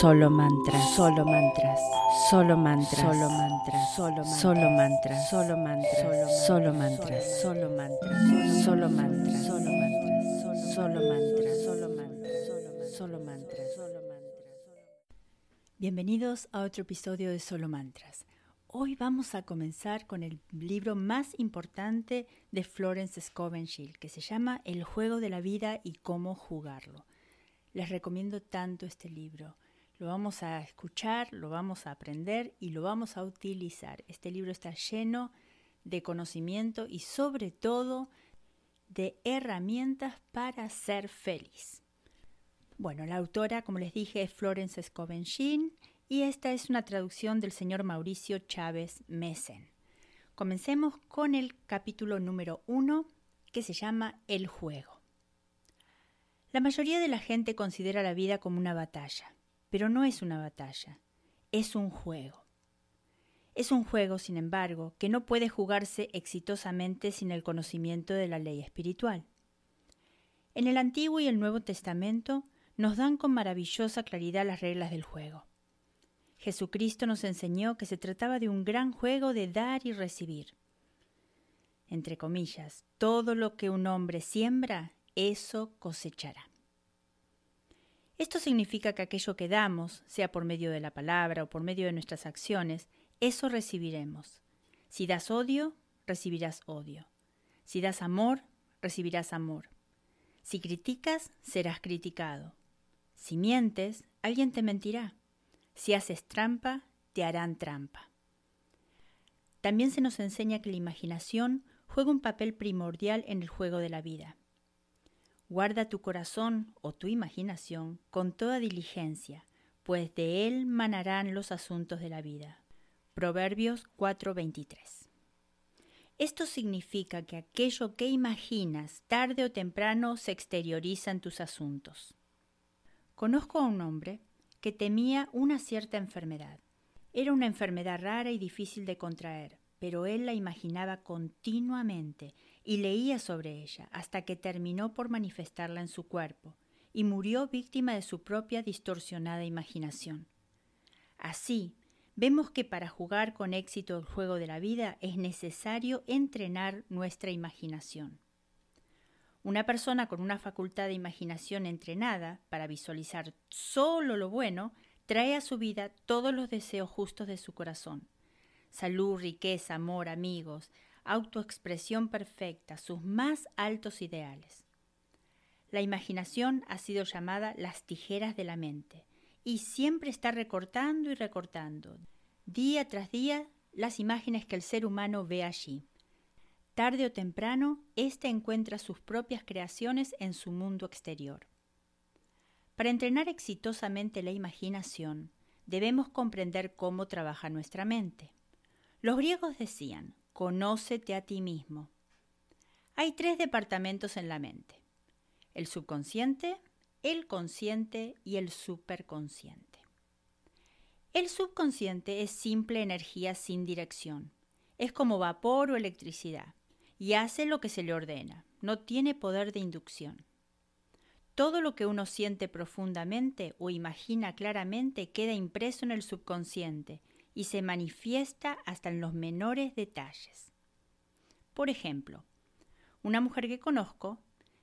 Solo mantras, solo mantras, solo mantras, solo mantras, solo mantras, solo mantras, solo mantras, solo mantras, solo mantras, solo mantras, solo mantras, solo mantras, solo mantras, solo mantras. Bienvenidos a otro episodio de Solo Mantras. Hoy vamos a comenzar con el libro más importante de Florence Scovenshil, que se llama El juego de la vida y cómo jugarlo. Les recomiendo tanto este libro. Lo vamos a escuchar, lo vamos a aprender y lo vamos a utilizar. Este libro está lleno de conocimiento y sobre todo de herramientas para ser feliz. Bueno, la autora, como les dije, es Florence Scovenchin y esta es una traducción del señor Mauricio Chávez Messen. Comencemos con el capítulo número uno que se llama El juego. La mayoría de la gente considera la vida como una batalla pero no es una batalla, es un juego. Es un juego, sin embargo, que no puede jugarse exitosamente sin el conocimiento de la ley espiritual. En el Antiguo y el Nuevo Testamento nos dan con maravillosa claridad las reglas del juego. Jesucristo nos enseñó que se trataba de un gran juego de dar y recibir. Entre comillas, todo lo que un hombre siembra, eso cosechará. Esto significa que aquello que damos, sea por medio de la palabra o por medio de nuestras acciones, eso recibiremos. Si das odio, recibirás odio. Si das amor, recibirás amor. Si criticas, serás criticado. Si mientes, alguien te mentirá. Si haces trampa, te harán trampa. También se nos enseña que la imaginación juega un papel primordial en el juego de la vida. Guarda tu corazón o tu imaginación con toda diligencia, pues de él manarán los asuntos de la vida. Proverbios 4:23. Esto significa que aquello que imaginas tarde o temprano se exterioriza en tus asuntos. Conozco a un hombre que temía una cierta enfermedad. Era una enfermedad rara y difícil de contraer, pero él la imaginaba continuamente y leía sobre ella hasta que terminó por manifestarla en su cuerpo y murió víctima de su propia distorsionada imaginación. Así, vemos que para jugar con éxito el juego de la vida es necesario entrenar nuestra imaginación. Una persona con una facultad de imaginación entrenada para visualizar solo lo bueno trae a su vida todos los deseos justos de su corazón. Salud, riqueza, amor, amigos, autoexpresión perfecta, sus más altos ideales. La imaginación ha sido llamada las tijeras de la mente y siempre está recortando y recortando, día tras día, las imágenes que el ser humano ve allí. Tarde o temprano, éste encuentra sus propias creaciones en su mundo exterior. Para entrenar exitosamente la imaginación, debemos comprender cómo trabaja nuestra mente. Los griegos decían, Conócete a ti mismo. Hay tres departamentos en la mente. El subconsciente, el consciente y el superconsciente. El subconsciente es simple energía sin dirección. Es como vapor o electricidad y hace lo que se le ordena. No tiene poder de inducción. Todo lo que uno siente profundamente o imagina claramente queda impreso en el subconsciente y se manifiesta hasta en los menores detalles. Por ejemplo, una mujer que conozco,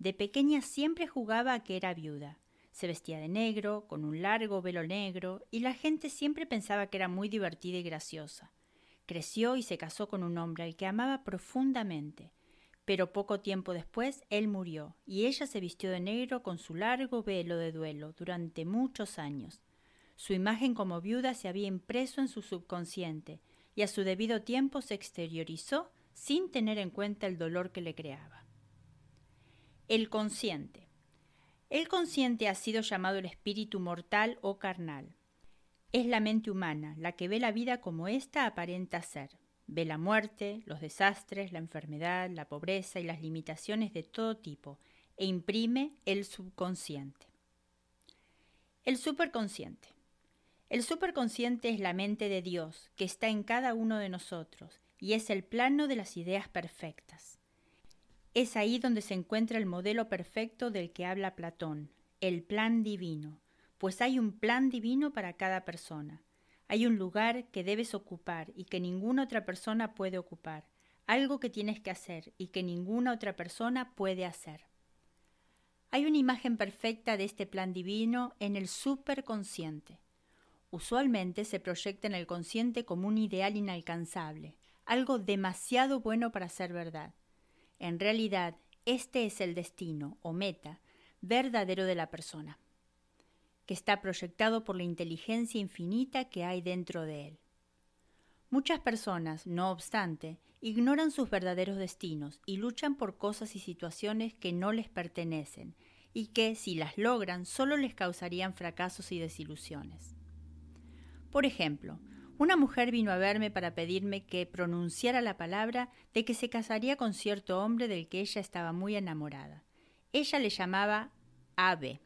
de pequeña siempre jugaba a que era viuda. Se vestía de negro, con un largo velo negro, y la gente siempre pensaba que era muy divertida y graciosa. Creció y se casó con un hombre al que amaba profundamente. Pero poco tiempo después él murió, y ella se vistió de negro con su largo velo de duelo durante muchos años. Su imagen como viuda se había impreso en su subconsciente, y a su debido tiempo se exteriorizó sin tener en cuenta el dolor que le creaba. El consciente. El consciente ha sido llamado el espíritu mortal o carnal. Es la mente humana la que ve la vida como ésta aparenta ser. Ve la muerte, los desastres, la enfermedad, la pobreza y las limitaciones de todo tipo e imprime el subconsciente. El superconsciente. El superconsciente es la mente de Dios que está en cada uno de nosotros y es el plano de las ideas perfectas. Es ahí donde se encuentra el modelo perfecto del que habla Platón, el plan divino, pues hay un plan divino para cada persona. Hay un lugar que debes ocupar y que ninguna otra persona puede ocupar, algo que tienes que hacer y que ninguna otra persona puede hacer. Hay una imagen perfecta de este plan divino en el superconsciente. Usualmente se proyecta en el consciente como un ideal inalcanzable, algo demasiado bueno para ser verdad. En realidad, este es el destino o meta verdadero de la persona, que está proyectado por la inteligencia infinita que hay dentro de él. Muchas personas, no obstante, ignoran sus verdaderos destinos y luchan por cosas y situaciones que no les pertenecen y que, si las logran, solo les causarían fracasos y desilusiones. Por ejemplo, una mujer vino a verme para pedirme que pronunciara la palabra de que se casaría con cierto hombre del que ella estaba muy enamorada. Ella le llamaba Ave.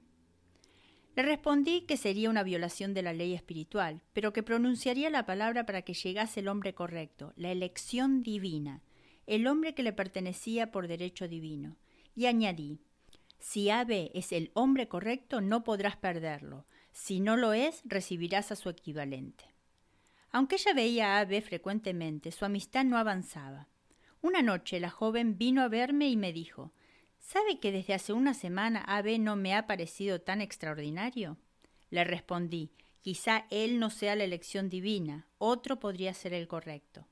Le respondí que sería una violación de la ley espiritual, pero que pronunciaría la palabra para que llegase el hombre correcto, la elección divina, el hombre que le pertenecía por derecho divino. Y añadí, si Ave es el hombre correcto, no podrás perderlo. Si no lo es, recibirás a su equivalente. Aunque ella veía a Abe frecuentemente, su amistad no avanzaba. Una noche la joven vino a verme y me dijo ¿Sabe que desde hace una semana Abe no me ha parecido tan extraordinario? Le respondí Quizá él no sea la elección divina, otro podría ser el correcto.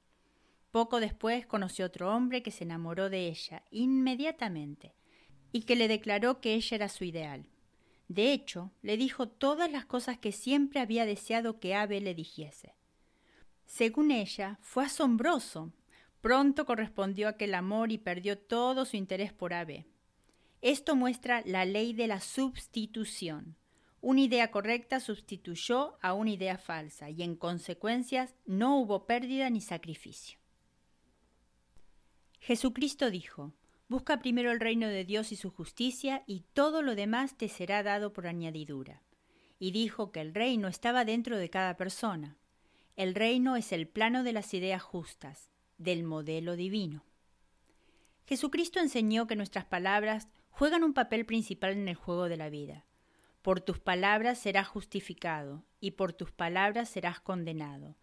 Poco después conoció otro hombre que se enamoró de ella inmediatamente y que le declaró que ella era su ideal. De hecho, le dijo todas las cosas que siempre había deseado que Abe le dijese. Según ella, fue asombroso. Pronto correspondió aquel amor y perdió todo su interés por Abe. Esto muestra la ley de la sustitución. Una idea correcta sustituyó a una idea falsa y en consecuencias no hubo pérdida ni sacrificio. Jesucristo dijo, Busca primero el reino de Dios y su justicia, y todo lo demás te será dado por añadidura. Y dijo que el reino estaba dentro de cada persona. El reino es el plano de las ideas justas, del modelo divino. Jesucristo enseñó que nuestras palabras juegan un papel principal en el juego de la vida. Por tus palabras serás justificado, y por tus palabras serás condenado.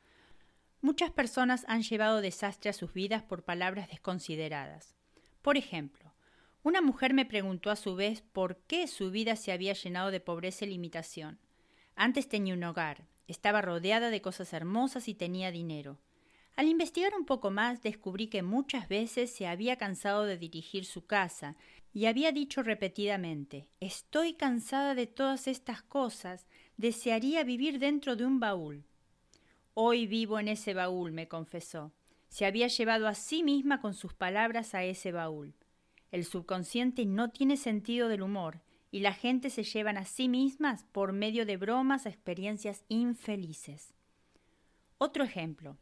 Muchas personas han llevado desastre a sus vidas por palabras desconsideradas. Por ejemplo, una mujer me preguntó a su vez por qué su vida se había llenado de pobreza y limitación. Antes tenía un hogar, estaba rodeada de cosas hermosas y tenía dinero. Al investigar un poco más descubrí que muchas veces se había cansado de dirigir su casa y había dicho repetidamente Estoy cansada de todas estas cosas, desearía vivir dentro de un baúl. Hoy vivo en ese baúl, me confesó se había llevado a sí misma con sus palabras a ese baúl. El subconsciente no tiene sentido del humor y la gente se llevan a sí mismas por medio de bromas a experiencias infelices. Otro ejemplo.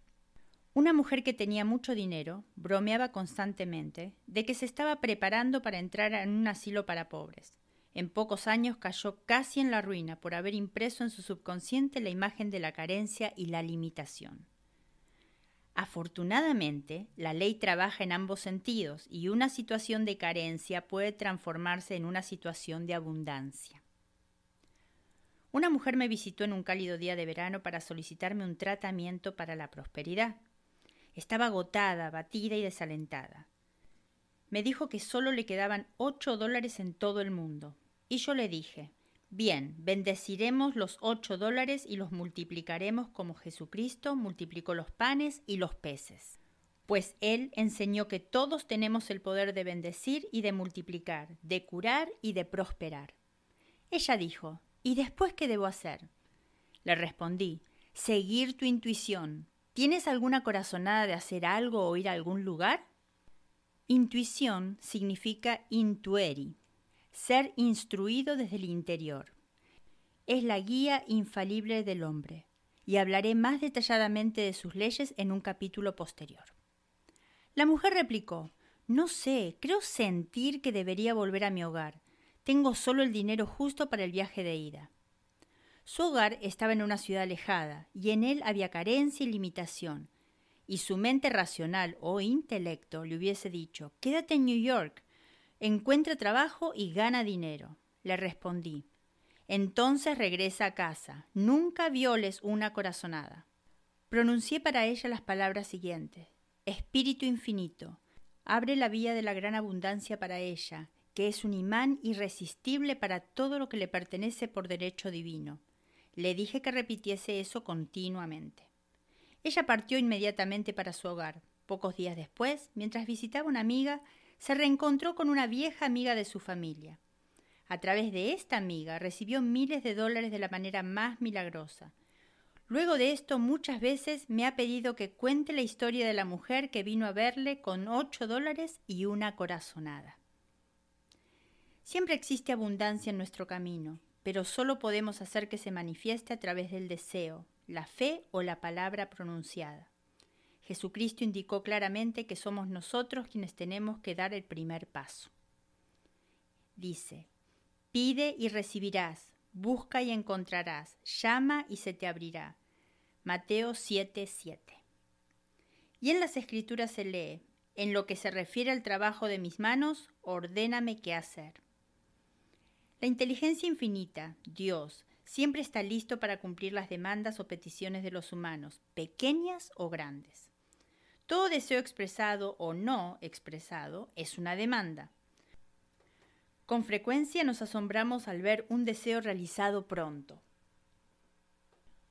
Una mujer que tenía mucho dinero bromeaba constantemente de que se estaba preparando para entrar en un asilo para pobres. En pocos años cayó casi en la ruina por haber impreso en su subconsciente la imagen de la carencia y la limitación. Afortunadamente, la ley trabaja en ambos sentidos y una situación de carencia puede transformarse en una situación de abundancia. Una mujer me visitó en un cálido día de verano para solicitarme un tratamiento para la prosperidad. Estaba agotada, batida y desalentada. Me dijo que solo le quedaban ocho dólares en todo el mundo. Y yo le dije, Bien, bendeciremos los ocho dólares y los multiplicaremos como Jesucristo multiplicó los panes y los peces. Pues Él enseñó que todos tenemos el poder de bendecir y de multiplicar, de curar y de prosperar. Ella dijo, ¿Y después qué debo hacer? Le respondí, seguir tu intuición. ¿Tienes alguna corazonada de hacer algo o ir a algún lugar? Intuición significa intueri, ser instruido desde el interior. Es la guía infalible del hombre, y hablaré más detalladamente de sus leyes en un capítulo posterior. La mujer replicó, No sé, creo sentir que debería volver a mi hogar. Tengo solo el dinero justo para el viaje de ida. Su hogar estaba en una ciudad alejada, y en él había carencia y limitación, y su mente racional o intelecto le hubiese dicho, Quédate en New York, encuentra trabajo y gana dinero. Le respondí, entonces regresa a casa, nunca violes una corazonada. Pronuncié para ella las palabras siguientes. Espíritu infinito, abre la vía de la gran abundancia para ella, que es un imán irresistible para todo lo que le pertenece por derecho divino. Le dije que repitiese eso continuamente. Ella partió inmediatamente para su hogar. Pocos días después, mientras visitaba una amiga, se reencontró con una vieja amiga de su familia. A través de esta amiga recibió miles de dólares de la manera más milagrosa. Luego de esto muchas veces me ha pedido que cuente la historia de la mujer que vino a verle con ocho dólares y una corazonada. Siempre existe abundancia en nuestro camino, pero solo podemos hacer que se manifieste a través del deseo, la fe o la palabra pronunciada. Jesucristo indicó claramente que somos nosotros quienes tenemos que dar el primer paso. Dice, pide y recibirás, busca y encontrarás, llama y se te abrirá. Mateo 7:7. Y en las escrituras se lee, en lo que se refiere al trabajo de mis manos, ordéname qué hacer. La inteligencia infinita, Dios, siempre está listo para cumplir las demandas o peticiones de los humanos, pequeñas o grandes. Todo deseo expresado o no expresado es una demanda. Con frecuencia nos asombramos al ver un deseo realizado pronto.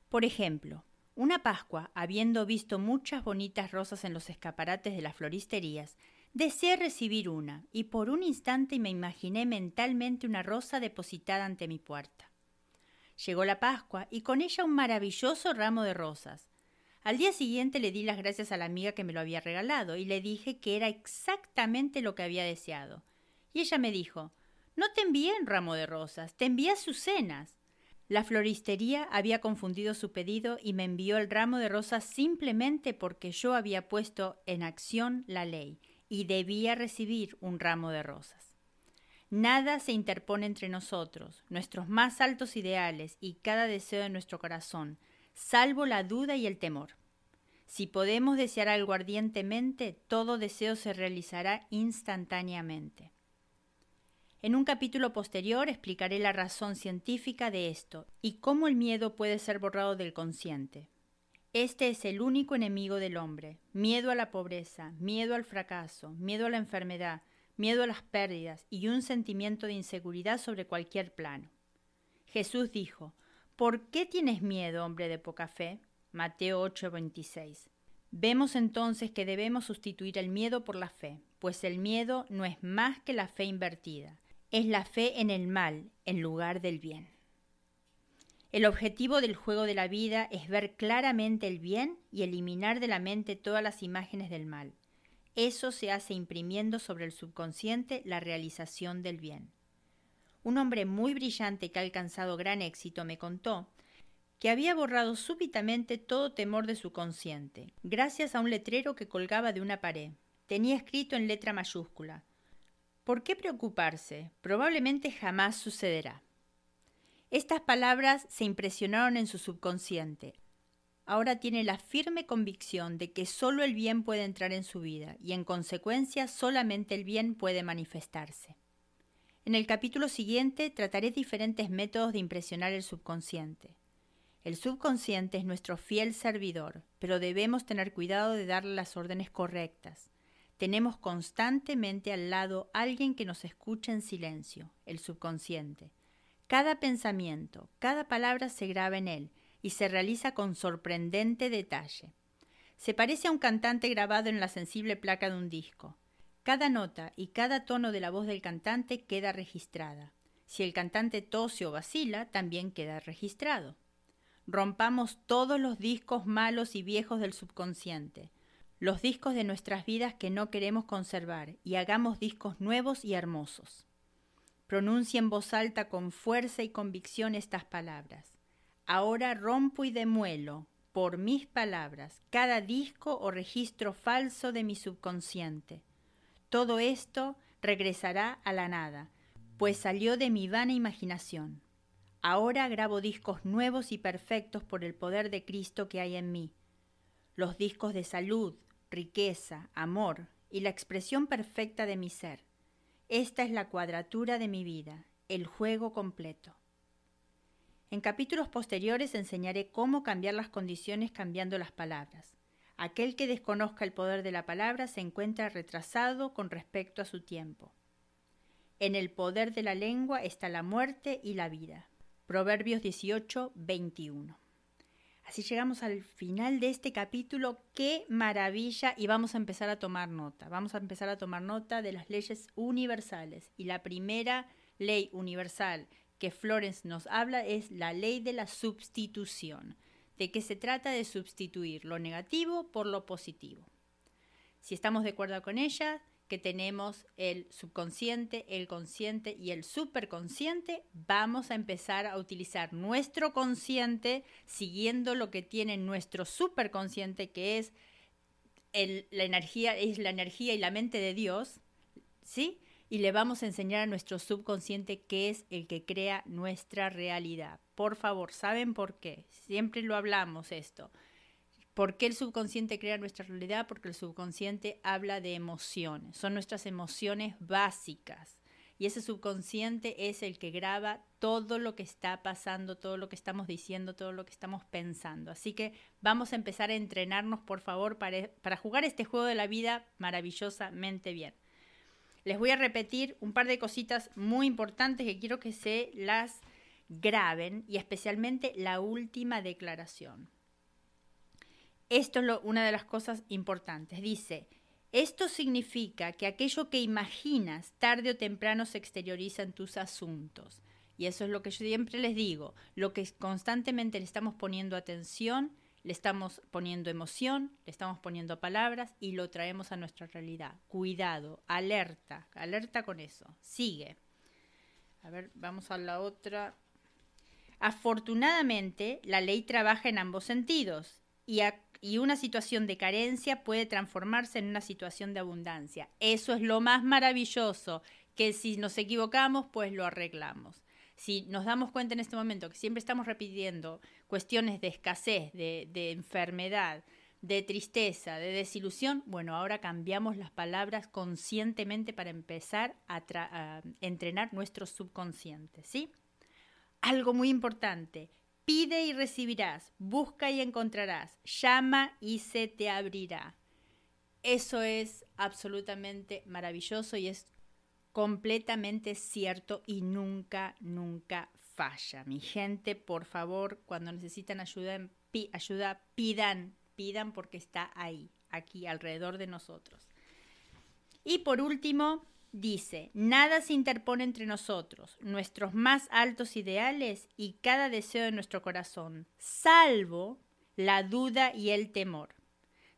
Por ejemplo, una Pascua, habiendo visto muchas bonitas rosas en los escaparates de las floristerías, deseé recibir una, y por un instante me imaginé mentalmente una rosa depositada ante mi puerta. Llegó la Pascua y con ella un maravilloso ramo de rosas. Al día siguiente le di las gracias a la amiga que me lo había regalado y le dije que era exactamente lo que había deseado. Y ella me dijo No te envié un ramo de rosas, te envié azucenas. La floristería había confundido su pedido y me envió el ramo de rosas simplemente porque yo había puesto en acción la ley y debía recibir un ramo de rosas. Nada se interpone entre nosotros, nuestros más altos ideales y cada deseo de nuestro corazón, salvo la duda y el temor. Si podemos desear algo ardientemente, todo deseo se realizará instantáneamente. En un capítulo posterior explicaré la razón científica de esto y cómo el miedo puede ser borrado del consciente. Este es el único enemigo del hombre. Miedo a la pobreza, miedo al fracaso, miedo a la enfermedad, miedo a las pérdidas y un sentimiento de inseguridad sobre cualquier plano. Jesús dijo, ¿Por qué tienes miedo, hombre de poca fe? Mateo 8:26. Vemos entonces que debemos sustituir el miedo por la fe, pues el miedo no es más que la fe invertida, es la fe en el mal en lugar del bien. El objetivo del juego de la vida es ver claramente el bien y eliminar de la mente todas las imágenes del mal. Eso se hace imprimiendo sobre el subconsciente la realización del bien. Un hombre muy brillante que ha alcanzado gran éxito me contó que había borrado súbitamente todo temor de su consciente, gracias a un letrero que colgaba de una pared. Tenía escrito en letra mayúscula ¿Por qué preocuparse? Probablemente jamás sucederá. Estas palabras se impresionaron en su subconsciente. Ahora tiene la firme convicción de que solo el bien puede entrar en su vida y en consecuencia solamente el bien puede manifestarse. En el capítulo siguiente trataré diferentes métodos de impresionar el subconsciente. El subconsciente es nuestro fiel servidor, pero debemos tener cuidado de darle las órdenes correctas. Tenemos constantemente al lado alguien que nos escucha en silencio, el subconsciente. Cada pensamiento, cada palabra se graba en él y se realiza con sorprendente detalle. Se parece a un cantante grabado en la sensible placa de un disco. Cada nota y cada tono de la voz del cantante queda registrada. Si el cantante tose o vacila, también queda registrado. Rompamos todos los discos malos y viejos del subconsciente, los discos de nuestras vidas que no queremos conservar, y hagamos discos nuevos y hermosos. Pronuncia en voz alta con fuerza y convicción estas palabras. Ahora rompo y demuelo, por mis palabras, cada disco o registro falso de mi subconsciente. Todo esto regresará a la nada, pues salió de mi vana imaginación. Ahora grabo discos nuevos y perfectos por el poder de Cristo que hay en mí. Los discos de salud, riqueza, amor y la expresión perfecta de mi ser. Esta es la cuadratura de mi vida, el juego completo. En capítulos posteriores enseñaré cómo cambiar las condiciones cambiando las palabras. Aquel que desconozca el poder de la palabra se encuentra retrasado con respecto a su tiempo. En el poder de la lengua está la muerte y la vida. Proverbios 18, 21. Así llegamos al final de este capítulo. ¡Qué maravilla! Y vamos a empezar a tomar nota. Vamos a empezar a tomar nota de las leyes universales. Y la primera ley universal que Florence nos habla es la ley de la sustitución. ¿De qué se trata de sustituir lo negativo por lo positivo? Si estamos de acuerdo con ella, que tenemos el subconsciente, el consciente y el superconsciente, vamos a empezar a utilizar nuestro consciente siguiendo lo que tiene nuestro superconsciente, que es la energía, es la energía y la mente de Dios, ¿sí? Y le vamos a enseñar a nuestro subconsciente que es el que crea nuestra realidad. Por favor, ¿saben por qué? Siempre lo hablamos esto. ¿Por qué el subconsciente crea nuestra realidad? Porque el subconsciente habla de emociones, son nuestras emociones básicas. Y ese subconsciente es el que graba todo lo que está pasando, todo lo que estamos diciendo, todo lo que estamos pensando. Así que vamos a empezar a entrenarnos, por favor, para, para jugar este juego de la vida maravillosamente bien. Les voy a repetir un par de cositas muy importantes que quiero que se las graben y especialmente la última declaración. Esto es una de las cosas importantes. Dice, esto significa que aquello que imaginas tarde o temprano se exterioriza en tus asuntos. Y eso es lo que yo siempre les digo, lo que constantemente le estamos poniendo atención, le estamos poniendo emoción, le estamos poniendo palabras y lo traemos a nuestra realidad. Cuidado, alerta, alerta con eso. Sigue. A ver, vamos a la otra. Afortunadamente, la ley trabaja en ambos sentidos y, y una situación de carencia puede transformarse en una situación de abundancia. Eso es lo más maravilloso, que si nos equivocamos, pues lo arreglamos. Si nos damos cuenta en este momento que siempre estamos repitiendo cuestiones de escasez, de, enfermedad, de tristeza, de desilusión, bueno, ahora cambiamos las palabras conscientemente para empezar a, a entrenar nuestro subconsciente, ¿sí? Algo muy importante, Pide y recibirás, busca y encontrarás, llama y se te abrirá. Eso es absolutamente maravilloso y es completamente cierto y nunca, nunca falla. Mi gente, por favor, cuando necesitan ayuda, ayuda pidan, pidan porque está ahí, aquí, alrededor de nosotros. Y por último, dice, nada se interpone entre nosotros, nuestros más altos ideales y cada deseo de nuestro corazón, salvo la duda y el temor.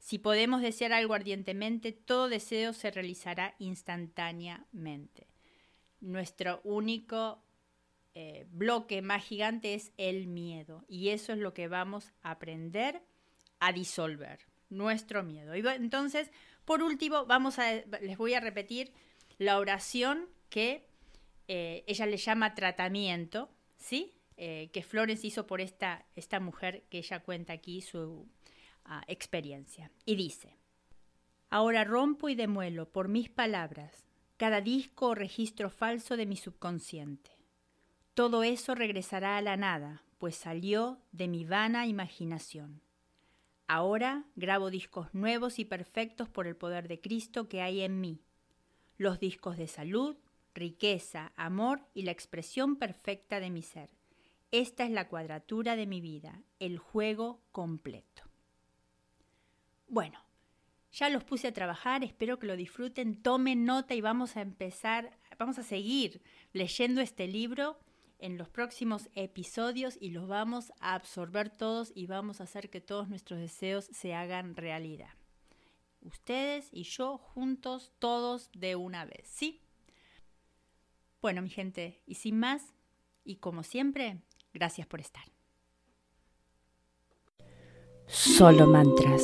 Si podemos desear algo ardientemente, todo deseo se realizará instantáneamente. Nuestro único eh, bloque más gigante es el miedo y eso es lo que vamos a aprender a disolver, nuestro miedo. Entonces, por último, vamos a, les voy a repetir la oración que eh, ella le llama tratamiento, ¿sí? Eh, que Florence hizo por esta, esta mujer que ella cuenta aquí su experiencia. Y dice, ahora rompo y demuelo por mis palabras cada disco o registro falso de mi subconsciente. Todo eso regresará a la nada, pues salió de mi vana imaginación. Ahora grabo discos nuevos y perfectos por el poder de Cristo que hay en mí los discos de salud, riqueza, amor y la expresión perfecta de mi ser. Esta es la cuadratura de mi vida, el juego completo. Bueno, ya los puse a trabajar, espero que lo disfruten, tomen nota y vamos a empezar, vamos a seguir leyendo este libro en los próximos episodios y los vamos a absorber todos y vamos a hacer que todos nuestros deseos se hagan realidad. Ustedes y yo juntos, todos de una vez, ¿sí? Bueno, mi gente, y sin más, y como siempre, gracias por estar. Solo mantras.